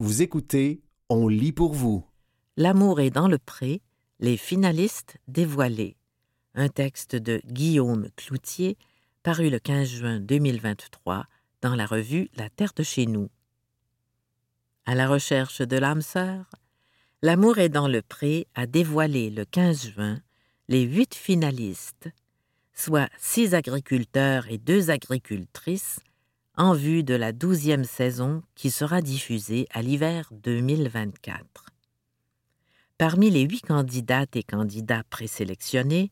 Vous écoutez On lit pour vous. L'amour est dans le pré, les finalistes dévoilés. Un texte de Guillaume Cloutier, paru le 15 juin 2023 dans la revue La Terre de chez nous. À la recherche de l'âme sœur, L'amour est dans le pré a dévoilé le 15 juin les huit finalistes, soit six agriculteurs et deux agricultrices, en vue de la douzième saison qui sera diffusée à l'hiver 2024. Parmi les huit candidates et candidats présélectionnés,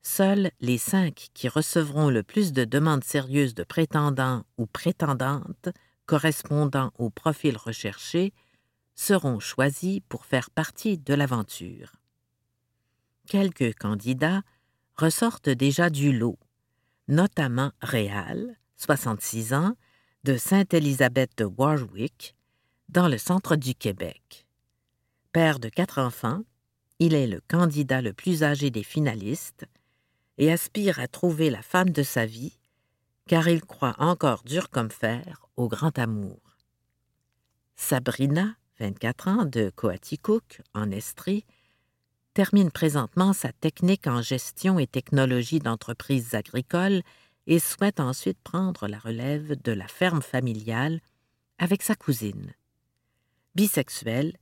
seuls les cinq qui recevront le plus de demandes sérieuses de prétendants ou prétendantes correspondant au profil recherché seront choisis pour faire partie de l'aventure. Quelques candidats ressortent déjà du lot, notamment Réal, 66 ans, de Sainte-Élisabeth de Warwick, dans le centre du Québec. Père de quatre enfants, il est le candidat le plus âgé des finalistes et aspire à trouver la femme de sa vie, car il croit encore dur comme fer au grand amour. Sabrina, 24 ans, de Coaticook, en Estrie, termine présentement sa technique en gestion et technologie d'entreprises agricoles et souhaite ensuite prendre la relève de la ferme familiale avec sa cousine. Bisexuelle,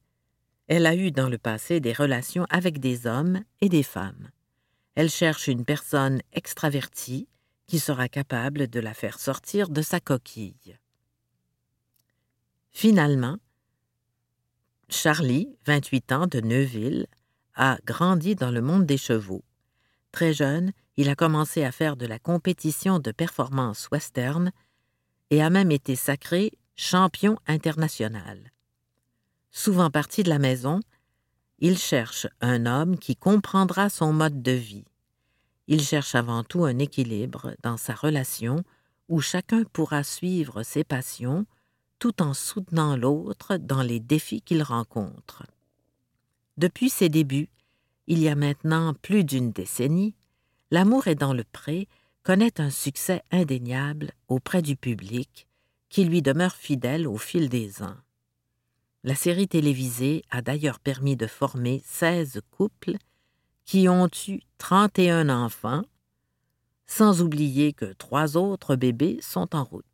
elle a eu dans le passé des relations avec des hommes et des femmes. Elle cherche une personne extravertie qui sera capable de la faire sortir de sa coquille. Finalement, Charlie, 28 ans, de Neuville, a grandi dans le monde des chevaux. Très jeune, il a commencé à faire de la compétition de performance western et a même été sacré champion international. Souvent parti de la maison, il cherche un homme qui comprendra son mode de vie. Il cherche avant tout un équilibre dans sa relation où chacun pourra suivre ses passions tout en soutenant l'autre dans les défis qu'il rencontre. Depuis ses débuts, il y a maintenant plus d'une décennie, L'amour est dans le pré connaît un succès indéniable auprès du public qui lui demeure fidèle au fil des ans. La série télévisée a d'ailleurs permis de former 16 couples qui ont eu 31 enfants, sans oublier que trois autres bébés sont en route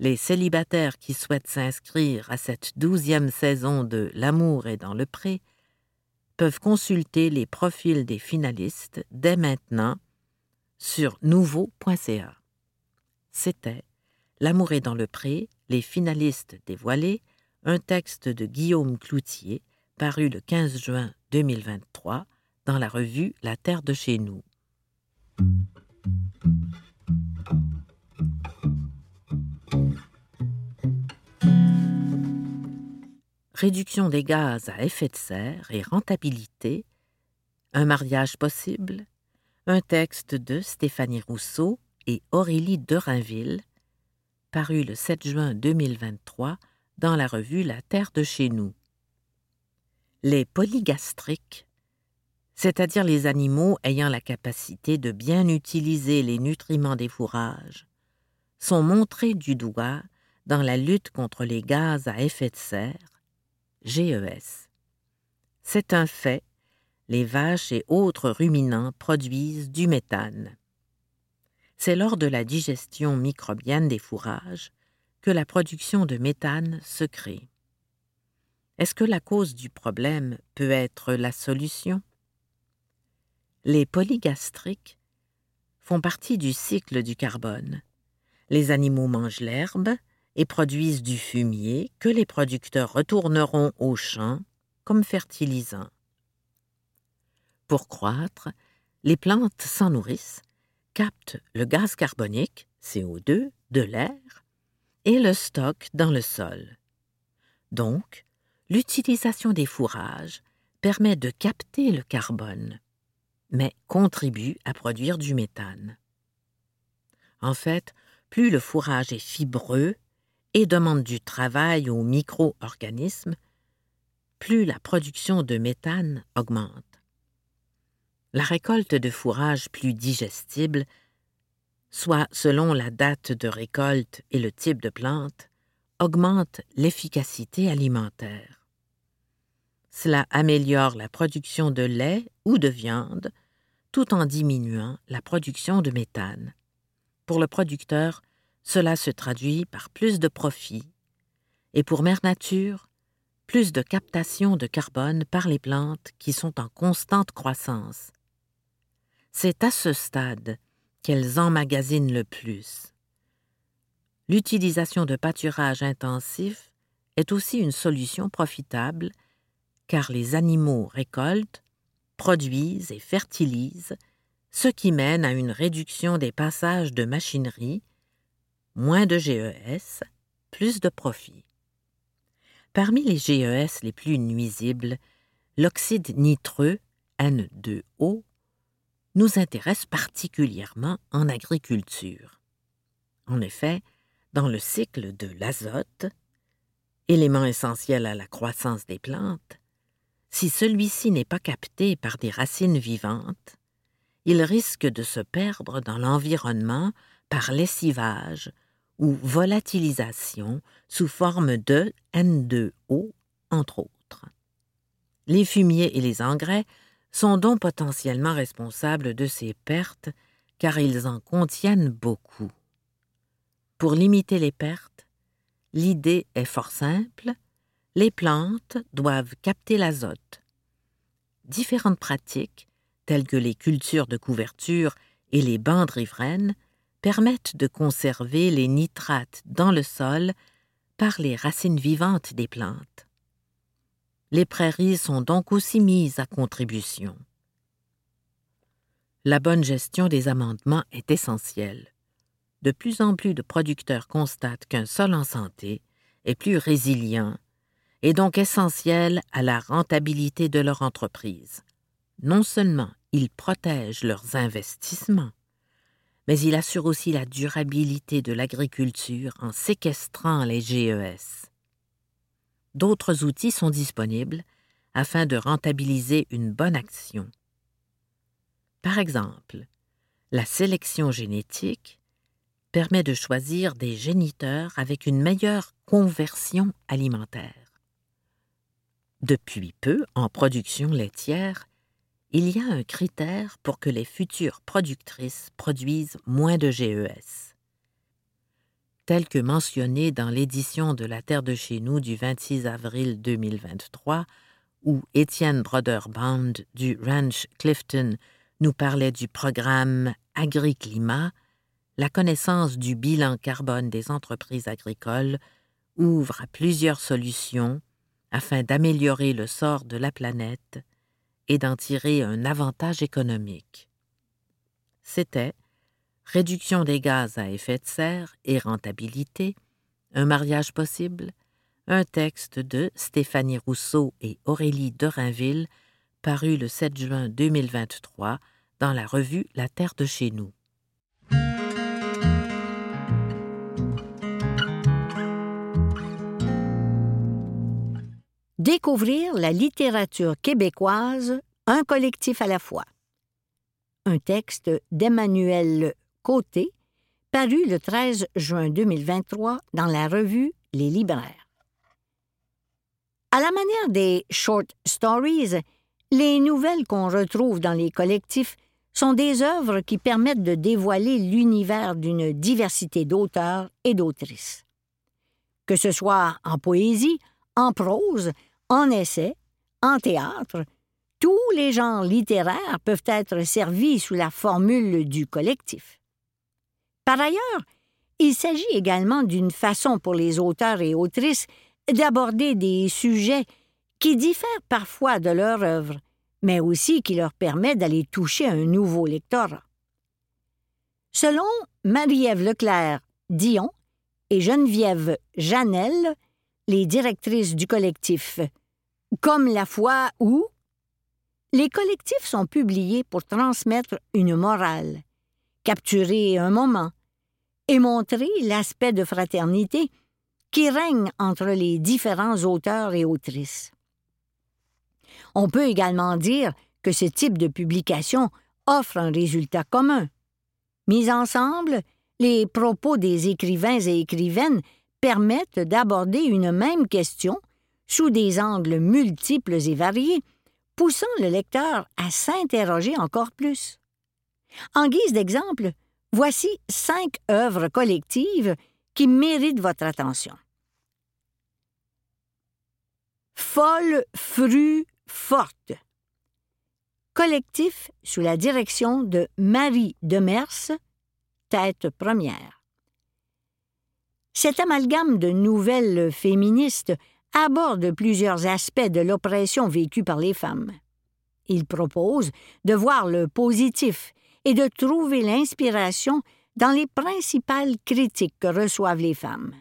les célibataires qui souhaitent s'inscrire à cette douzième saison de L'amour est dans le pré peuvent consulter les profils des finalistes dès maintenant sur nouveau.ca. C'était L'amour est dans le pré, les finalistes dévoilés, un texte de Guillaume Cloutier paru le 15 juin 2023 dans la revue La Terre de chez nous. Réduction des gaz à effet de serre et rentabilité, un mariage possible, un texte de Stéphanie Rousseau et Aurélie Derainville, paru le 7 juin 2023 dans la revue La Terre de chez nous. Les polygastriques, c'est-à-dire les animaux ayant la capacité de bien utiliser les nutriments des fourrages, sont montrés du doigt dans la lutte contre les gaz à effet de serre GES. C'est un fait, les vaches et autres ruminants produisent du méthane. C'est lors de la digestion microbienne des fourrages que la production de méthane se crée. Est-ce que la cause du problème peut être la solution? Les polygastriques font partie du cycle du carbone. Les animaux mangent l'herbe, et produisent du fumier que les producteurs retourneront aux champs comme fertilisant. Pour croître, les plantes s'en nourrissent, captent le gaz carbonique, CO2, de l'air et le stockent dans le sol. Donc, l'utilisation des fourrages permet de capter le carbone, mais contribue à produire du méthane. En fait, plus le fourrage est fibreux et demande du travail aux micro-organismes, plus la production de méthane augmente. La récolte de fourrage plus digestible, soit selon la date de récolte et le type de plante, augmente l'efficacité alimentaire. Cela améliore la production de lait ou de viande tout en diminuant la production de méthane. Pour le producteur, cela se traduit par plus de profits et pour Mère Nature, plus de captation de carbone par les plantes qui sont en constante croissance. C'est à ce stade qu'elles emmagasinent le plus. L'utilisation de pâturage intensif est aussi une solution profitable car les animaux récoltent, produisent et fertilisent, ce qui mène à une réduction des passages de machinerie, moins de GES, plus de profit. Parmi les GES les plus nuisibles, l'oxyde nitreux, N2O, nous intéresse particulièrement en agriculture. En effet, dans le cycle de l'azote, élément essentiel à la croissance des plantes, si celui-ci n'est pas capté par des racines vivantes, il risque de se perdre dans l'environnement par lessivage ou volatilisation sous forme de N2O, entre autres. Les fumiers et les engrais sont donc potentiellement responsables de ces pertes car ils en contiennent beaucoup. Pour limiter les pertes, l'idée est fort simple, les plantes doivent capter l'azote. Différentes pratiques, telles que les cultures de couverture et les bandes riveraines, permettent de conserver les nitrates dans le sol par les racines vivantes des plantes. Les prairies sont donc aussi mises à contribution. La bonne gestion des amendements est essentielle. De plus en plus de producteurs constatent qu'un sol en santé est plus résilient et donc essentiel à la rentabilité de leur entreprise. Non seulement ils protègent leurs investissements, mais il assure aussi la durabilité de l'agriculture en séquestrant les GES. D'autres outils sont disponibles afin de rentabiliser une bonne action. Par exemple, la sélection génétique permet de choisir des géniteurs avec une meilleure conversion alimentaire. Depuis peu, en production laitière, il y a un critère pour que les futures productrices produisent moins de GES. Tel que mentionné dans l'édition de La Terre de chez nous du 26 avril 2023, où Étienne Broderband du Ranch Clifton nous parlait du programme Agriclimat, la connaissance du bilan carbone des entreprises agricoles ouvre à plusieurs solutions afin d'améliorer le sort de la planète et d'en tirer un avantage économique. C'était réduction des gaz à effet de serre et rentabilité, un mariage possible, un texte de Stéphanie Rousseau et Aurélie Dorinville, paru le 7 juin 2023 dans la revue La Terre de chez nous. Découvrir la littérature québécoise, un collectif à la fois. Un texte d'Emmanuel Côté, paru le 13 juin 2023 dans la revue Les Libraires. À la manière des short stories, les nouvelles qu'on retrouve dans les collectifs sont des œuvres qui permettent de dévoiler l'univers d'une diversité d'auteurs et d'autrices. Que ce soit en poésie, en prose, en essai, en théâtre, tous les genres littéraires peuvent être servis sous la formule du collectif. Par ailleurs, il s'agit également d'une façon pour les auteurs et autrices d'aborder des sujets qui diffèrent parfois de leur œuvre, mais aussi qui leur permet d'aller toucher un nouveau lectorat. Selon Marie-Ève Leclerc Dion et Geneviève Janel, les directrices du collectif comme la foi où les collectifs sont publiés pour transmettre une morale, capturer un moment et montrer l'aspect de fraternité qui règne entre les différents auteurs et autrices. On peut également dire que ce type de publication offre un résultat commun. Mis ensemble, les propos des écrivains et écrivaines permettent d'aborder une même question sous des angles multiples et variés, poussant le lecteur à s'interroger encore plus. En guise d'exemple, voici cinq œuvres collectives qui méritent votre attention. Folle, fru, forte. Collectif sous la direction de Marie Demers, tête première. Cet amalgame de nouvelles féministes aborde plusieurs aspects de l'oppression vécue par les femmes. Il propose de voir le positif et de trouver l'inspiration dans les principales critiques que reçoivent les femmes.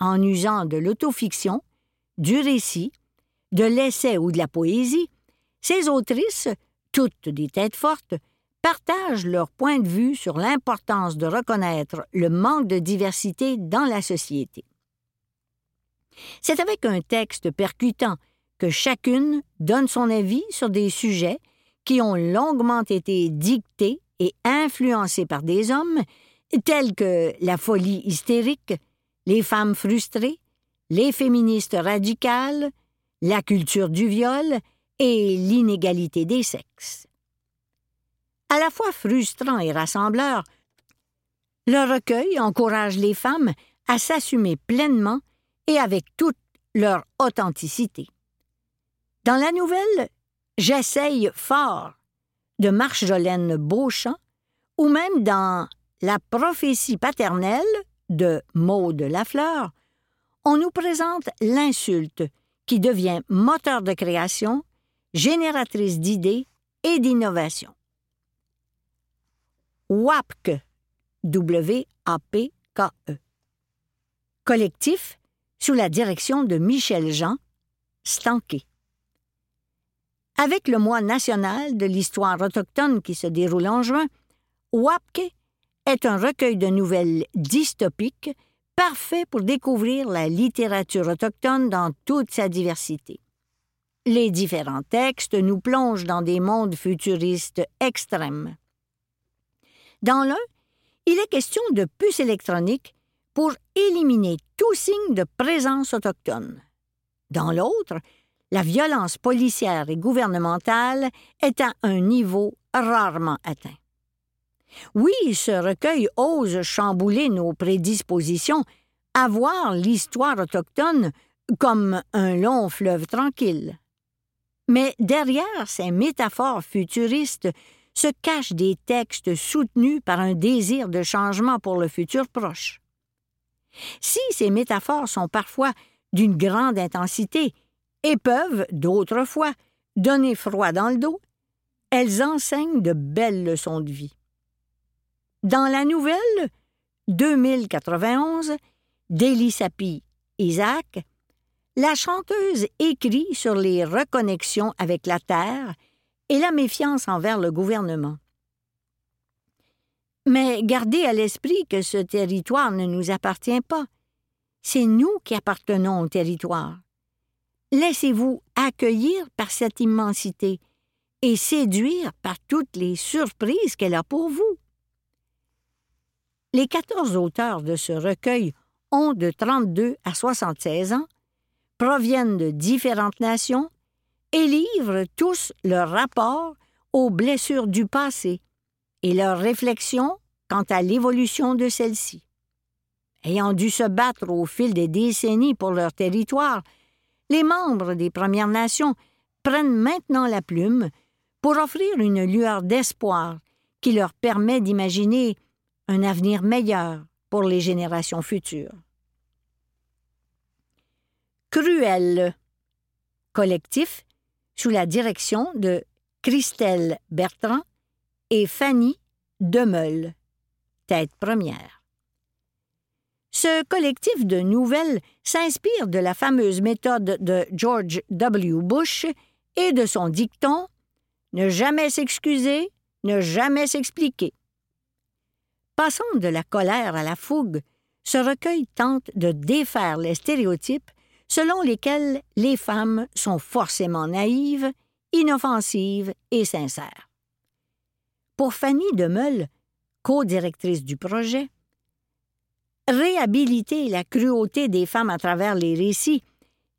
En usant de l'autofiction, du récit, de l'essai ou de la poésie, ces autrices, toutes des têtes fortes, partagent leur point de vue sur l'importance de reconnaître le manque de diversité dans la société. C'est avec un texte percutant que chacune donne son avis sur des sujets qui ont longuement été dictés et influencés par des hommes, tels que la folie hystérique, les femmes frustrées, les féministes radicales, la culture du viol et l'inégalité des sexes. À la fois frustrant et rassembleur, le recueil encourage les femmes à s'assumer pleinement et avec toute leur authenticité. Dans la nouvelle J'essaye fort de Marjolaine Beauchamp ou même dans La prophétie paternelle de Maude Lafleur, on nous présente l'insulte qui devient moteur de création, génératrice d'idées et d'innovation. WAPKE, W-A-P-K-E. Collectif sous la direction de Michel Jean, Stanquet. Avec le mois national de l'histoire autochtone qui se déroule en juin, WAPKE est un recueil de nouvelles dystopiques parfait pour découvrir la littérature autochtone dans toute sa diversité. Les différents textes nous plongent dans des mondes futuristes extrêmes. Dans l'un, il est question de puces électroniques pour éliminer tout signe de présence autochtone. Dans l'autre, la violence policière et gouvernementale est à un niveau rarement atteint. Oui, ce recueil ose chambouler nos prédispositions à voir l'histoire autochtone comme un long fleuve tranquille. Mais derrière ces métaphores futuristes se cachent des textes soutenus par un désir de changement pour le futur proche. Si ces métaphores sont parfois d'une grande intensité et peuvent, d'autres fois, donner froid dans le dos, elles enseignent de belles leçons de vie. Dans la nouvelle 2091 d'Elisapi Isaac, la chanteuse écrit sur les reconnexions avec la Terre et la méfiance envers le gouvernement. Mais gardez à l'esprit que ce territoire ne nous appartient pas. C'est nous qui appartenons au territoire. Laissez-vous accueillir par cette immensité et séduire par toutes les surprises qu'elle a pour vous. Les quatorze auteurs de ce recueil ont de 32 à 76 ans, proviennent de différentes nations et livrent tous leur rapport aux blessures du passé et leurs réflexions quant à l'évolution de celle-ci. Ayant dû se battre au fil des décennies pour leur territoire, les membres des Premières Nations prennent maintenant la plume pour offrir une lueur d'espoir qui leur permet d'imaginer un avenir meilleur pour les générations futures. Cruel collectif sous la direction de Christelle Bertrand et Fanny Demeul, tête première. Ce collectif de nouvelles s'inspire de la fameuse méthode de George W. Bush et de son dicton Ne jamais s'excuser, ne jamais s'expliquer. Passant de la colère à la fougue, ce recueil tente de défaire les stéréotypes selon lesquels les femmes sont forcément naïves, inoffensives et sincères. « Pour Fanny Demeul, co-directrice du projet, Réhabiliter la cruauté des femmes à travers les récits,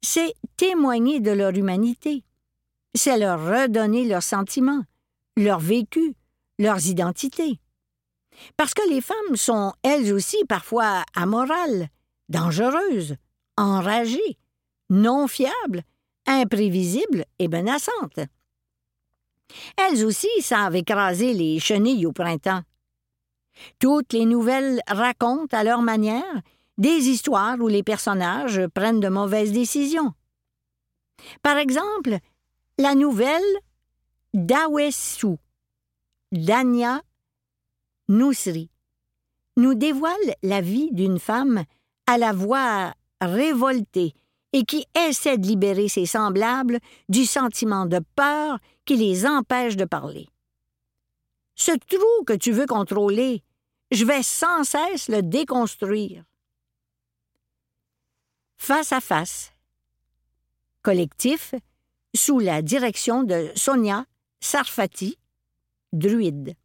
c'est témoigner de leur humanité. C'est leur redonner leurs sentiments, leur vécu, leurs identités. Parce que les femmes sont elles aussi parfois amorales, dangereuses, enragées, non fiables, imprévisibles et menaçantes. Elles aussi savent écraser les chenilles au printemps. Toutes les nouvelles racontent à leur manière des histoires où les personnages prennent de mauvaises décisions. Par exemple, la nouvelle Dawesu, d'Anya Nousri, nous dévoile la vie d'une femme à la voix révoltée et qui essaie de libérer ses semblables du sentiment de peur qui les empêche de parler. Ce trou que tu veux contrôler, je vais sans cesse le déconstruire. Face à face. Collectif sous la direction de Sonia Sarfati, druide.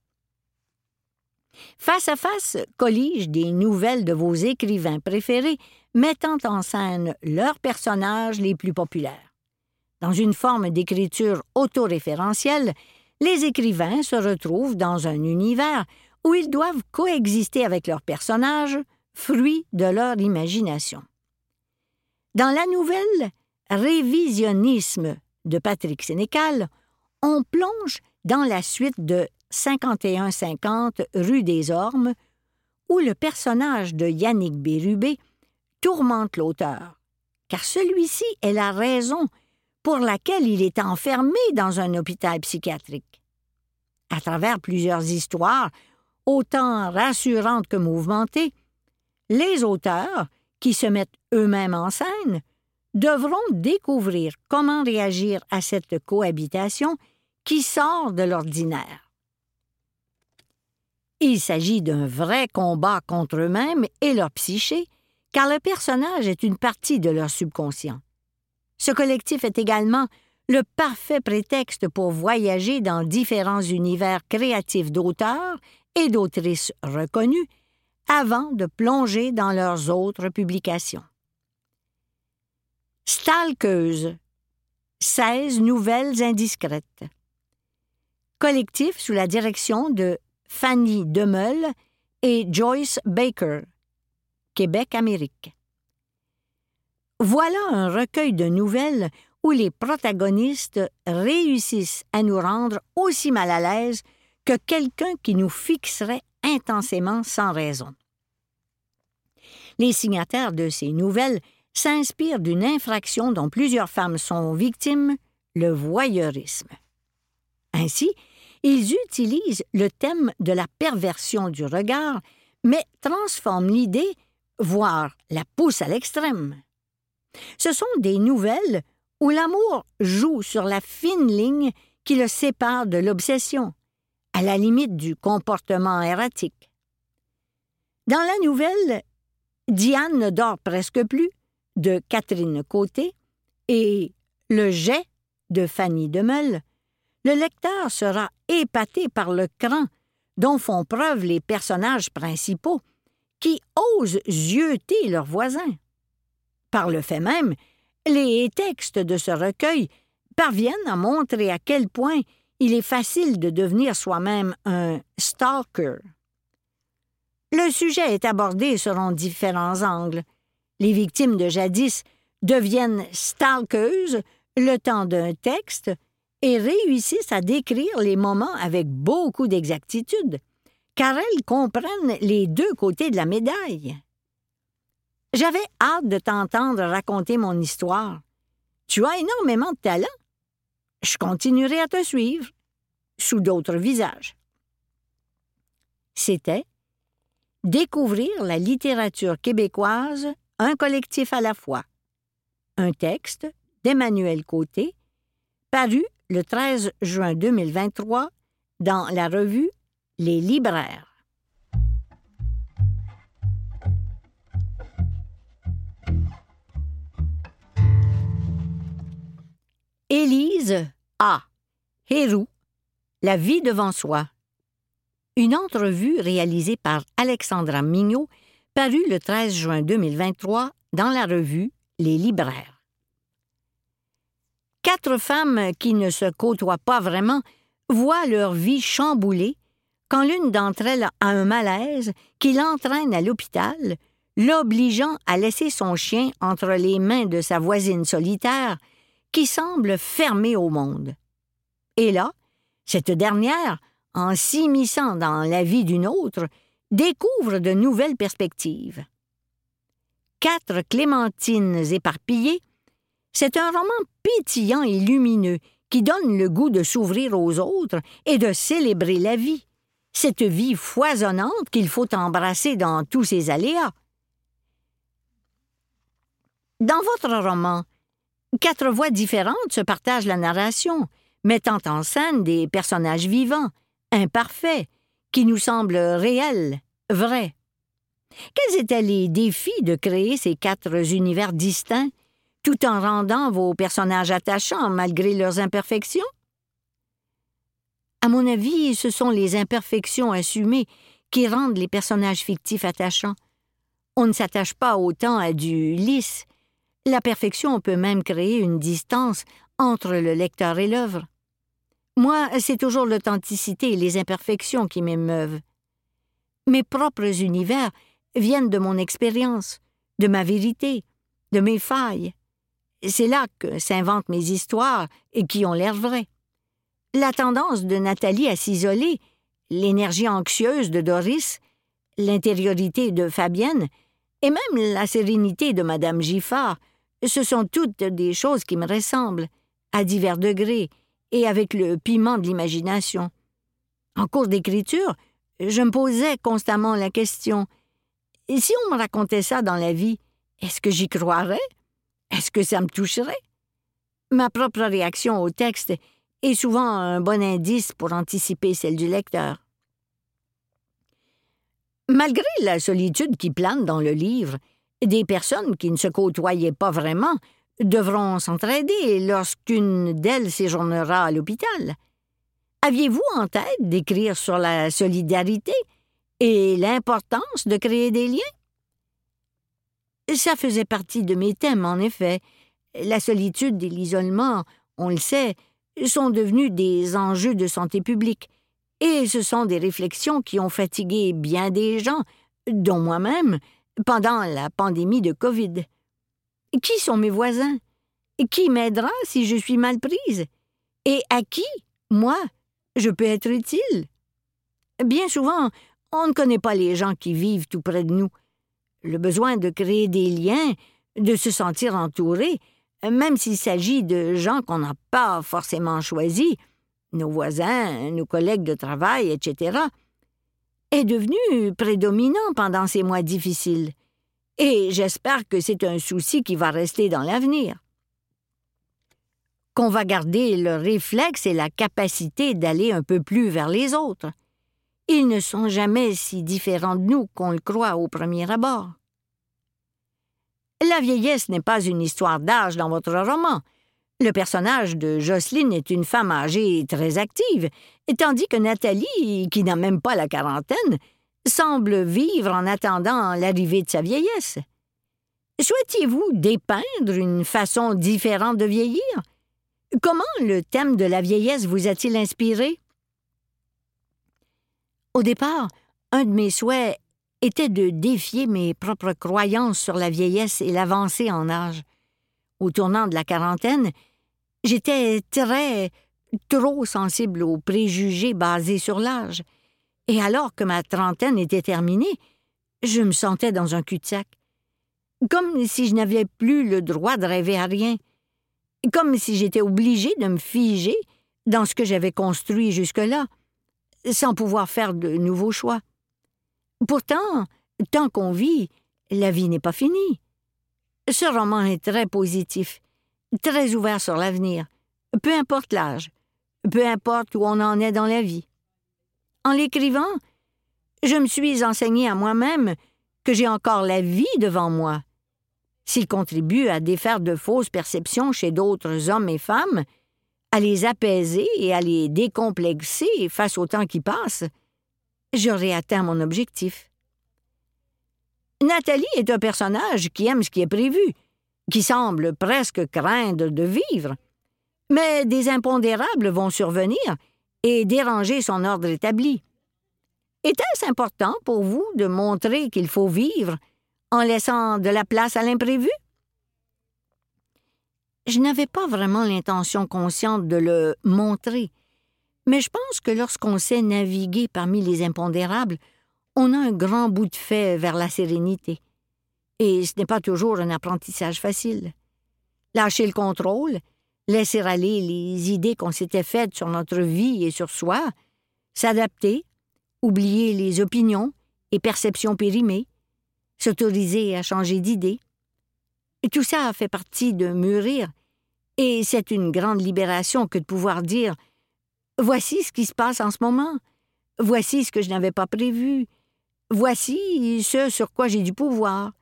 Face à face collige des nouvelles de vos écrivains préférés mettant en scène leurs personnages les plus populaires. Dans une forme d'écriture autoréférentielle, les écrivains se retrouvent dans un univers où ils doivent coexister avec leurs personnages, fruits de leur imagination. Dans la nouvelle Révisionnisme de Patrick Sénécal, on plonge dans la suite de 5150 rue des Ormes, où le personnage de Yannick Bérubé tourmente l'auteur, car celui-ci est la raison pour laquelle il est enfermé dans un hôpital psychiatrique. À travers plusieurs histoires, autant rassurantes que mouvementées, les auteurs, qui se mettent eux-mêmes en scène, devront découvrir comment réagir à cette cohabitation qui sort de l'ordinaire. Il s'agit d'un vrai combat contre eux-mêmes et leur psyché, car le personnage est une partie de leur subconscient. Ce collectif est également le parfait prétexte pour voyager dans différents univers créatifs d'auteurs et d'autrices reconnus avant de plonger dans leurs autres publications. Stalkeuse 16 nouvelles indiscrètes. Collectif sous la direction de Fanny Demeul et Joyce Baker, Québec-Amérique. Voilà un recueil de nouvelles où les protagonistes réussissent à nous rendre aussi mal à l'aise que quelqu'un qui nous fixerait intensément sans raison. Les signataires de ces nouvelles s'inspirent d'une infraction dont plusieurs femmes sont victimes, le voyeurisme. Ainsi, ils utilisent le thème de la perversion du regard, mais transforment l'idée, voire la poussent à l'extrême. Ce sont des nouvelles où l'amour joue sur la fine ligne qui le sépare de l'obsession, à la limite du comportement erratique. Dans la nouvelle Diane ne dort presque plus de Catherine Côté et Le jet de Fanny Demeul, le lecteur sera épaté par le cran dont font preuve les personnages principaux, qui osent zioter leurs voisins. Par le fait même, les textes de ce recueil parviennent à montrer à quel point il est facile de devenir soi-même un stalker. Le sujet est abordé selon différents angles. Les victimes de jadis deviennent stalkeuses le temps d'un texte et réussissent à décrire les moments avec beaucoup d'exactitude, car elles comprennent les deux côtés de la médaille. J'avais hâte de t'entendre raconter mon histoire. Tu as énormément de talent. Je continuerai à te suivre, sous d'autres visages. C'était Découvrir la littérature québécoise, un collectif à la fois. Un texte d'Emmanuel Côté, paru le 13 juin 2023 dans la revue Les libraires. Élise A. Héroux, La vie devant soi. Une entrevue réalisée par Alexandra Mignot, paru le 13 juin 2023 dans la revue Les libraires. Quatre femmes qui ne se côtoient pas vraiment voient leur vie chamboulée quand l'une d'entre elles a un malaise qui l'entraîne à l'hôpital, l'obligeant à laisser son chien entre les mains de sa voisine solitaire qui semble fermée au monde. Et là, cette dernière, en s'immisçant dans la vie d'une autre, découvre de nouvelles perspectives. Quatre clémentines éparpillées, c'est un roman pétillant et lumineux qui donne le goût de s'ouvrir aux autres et de célébrer la vie, cette vie foisonnante qu'il faut embrasser dans tous ses aléas. Dans votre roman, quatre voix différentes se partagent la narration, mettant en scène des personnages vivants, imparfaits, qui nous semblent réels, vrais. Quels étaient les défis de créer ces quatre univers distincts, tout en rendant vos personnages attachants malgré leurs imperfections? À mon avis, ce sont les imperfections assumées qui rendent les personnages fictifs attachants. On ne s'attache pas autant à du lisse. La perfection peut même créer une distance entre le lecteur et l'œuvre. Moi, c'est toujours l'authenticité et les imperfections qui m'émeuvent. Mes propres univers viennent de mon expérience, de ma vérité, de mes failles. C'est là que s'inventent mes histoires et qui ont l'air vraies. La tendance de Nathalie à s'isoler, l'énergie anxieuse de Doris, l'intériorité de Fabienne, et même la sérénité de Madame Giffard, ce sont toutes des choses qui me ressemblent, à divers degrés, et avec le piment de l'imagination. En cours d'écriture, je me posais constamment la question si on me racontait ça dans la vie, est-ce que j'y croirais? Est-ce que ça me toucherait Ma propre réaction au texte est souvent un bon indice pour anticiper celle du lecteur. Malgré la solitude qui plane dans le livre, des personnes qui ne se côtoyaient pas vraiment devront s'entraider lorsqu'une d'elles séjournera à l'hôpital. Aviez-vous en tête d'écrire sur la solidarité et l'importance de créer des liens? Ça faisait partie de mes thèmes, en effet. La solitude et l'isolement, on le sait, sont devenus des enjeux de santé publique, et ce sont des réflexions qui ont fatigué bien des gens, dont moi-même, pendant la pandémie de Covid. Qui sont mes voisins? Qui m'aidera si je suis mal prise? Et à qui, moi, je peux être utile? Bien souvent, on ne connaît pas les gens qui vivent tout près de nous. Le besoin de créer des liens, de se sentir entouré, même s'il s'agit de gens qu'on n'a pas forcément choisis, nos voisins, nos collègues de travail, etc., est devenu prédominant pendant ces mois difficiles et j'espère que c'est un souci qui va rester dans l'avenir. Qu'on va garder le réflexe et la capacité d'aller un peu plus vers les autres. Ils ne sont jamais si différents de nous qu'on le croit au premier abord. La vieillesse n'est pas une histoire d'âge dans votre roman. Le personnage de Jocelyne est une femme âgée très active, tandis que Nathalie, qui n'a même pas la quarantaine, semble vivre en attendant l'arrivée de sa vieillesse. Souhaitiez-vous dépeindre une façon différente de vieillir? Comment le thème de la vieillesse vous a-t-il inspiré? Au départ, un de mes souhaits était de défier mes propres croyances sur la vieillesse et l'avancée en âge. Au tournant de la quarantaine, j'étais très, trop sensible aux préjugés basés sur l'âge et alors que ma trentaine était terminée, je me sentais dans un cul-de-sac. Comme si je n'avais plus le droit de rêver à rien. Comme si j'étais obligée de me figer dans ce que j'avais construit jusque-là, sans pouvoir faire de nouveaux choix. Pourtant, tant qu'on vit, la vie n'est pas finie. Ce roman est très positif, très ouvert sur l'avenir, peu importe l'âge, peu importe où on en est dans la vie. En l'écrivant, je me suis enseigné à moi-même que j'ai encore la vie devant moi. S'il contribue à défaire de fausses perceptions chez d'autres hommes et femmes, à les apaiser et à les décomplexer face au temps qui passe, j'aurai atteint mon objectif. Nathalie est un personnage qui aime ce qui est prévu, qui semble presque craindre de vivre. Mais des impondérables vont survenir et déranger son ordre établi. Était-ce important pour vous de montrer qu'il faut vivre en laissant de la place à l'imprévu? Je n'avais pas vraiment l'intention consciente de le montrer, mais je pense que lorsqu'on sait naviguer parmi les impondérables, on a un grand bout de fait vers la sérénité. Et ce n'est pas toujours un apprentissage facile. Lâcher le contrôle, laisser aller les idées qu'on s'était faites sur notre vie et sur soi, s'adapter, oublier les opinions et perceptions périmées, s'autoriser à changer d'idée. Tout ça fait partie de mûrir, et c'est une grande libération que de pouvoir dire Voici ce qui se passe en ce moment, voici ce que je n'avais pas prévu, voici ce sur quoi j'ai du pouvoir,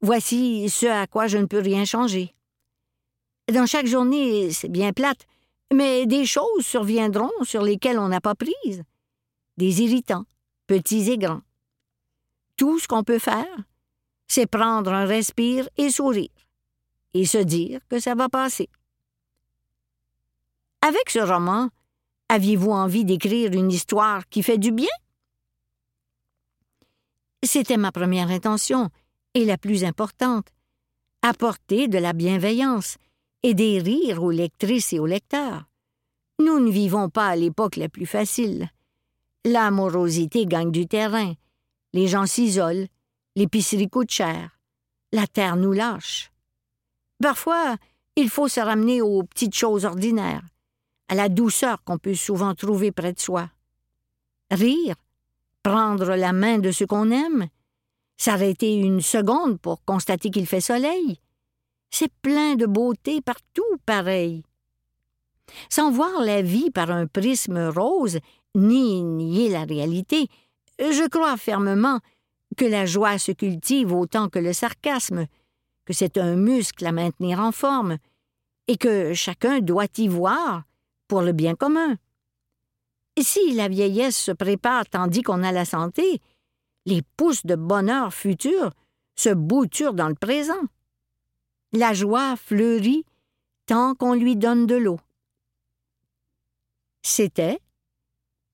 voici ce à quoi je ne peux rien changer. Dans chaque journée, c'est bien plate, mais des choses surviendront sur lesquelles on n'a pas prise. Des irritants, petits et grands. Tout ce qu'on peut faire, c'est prendre un respire et sourire, et se dire que ça va passer. Avec ce roman, aviez-vous envie d'écrire une histoire qui fait du bien? C'était ma première intention, et la plus importante, apporter de la bienveillance et des rires aux lectrices et aux lecteurs. Nous ne vivons pas à l'époque la plus facile. L'amorosité gagne du terrain, les gens s'isolent, l'épicerie coûte cher, la terre nous lâche. Parfois, il faut se ramener aux petites choses ordinaires, à la douceur qu'on peut souvent trouver près de soi. Rire, prendre la main de ce qu'on aime, s'arrêter une seconde pour constater qu'il fait soleil, c'est plein de beauté partout pareil. Sans voir la vie par un prisme rose, ni nier la réalité, je crois fermement que la joie se cultive autant que le sarcasme, que c'est un muscle à maintenir en forme, et que chacun doit y voir pour le bien commun. Si la vieillesse se prépare tandis qu'on a la santé, les pousses de bonheur futur se bouturent dans le présent. La joie fleurit tant qu'on lui donne de l'eau. C'était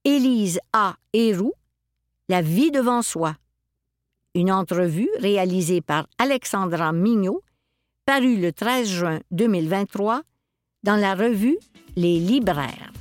Élise A. Héroux, La vie devant soi. Une entrevue réalisée par Alexandra Mignot, parue le 13 juin 2023 dans la revue Les Libraires.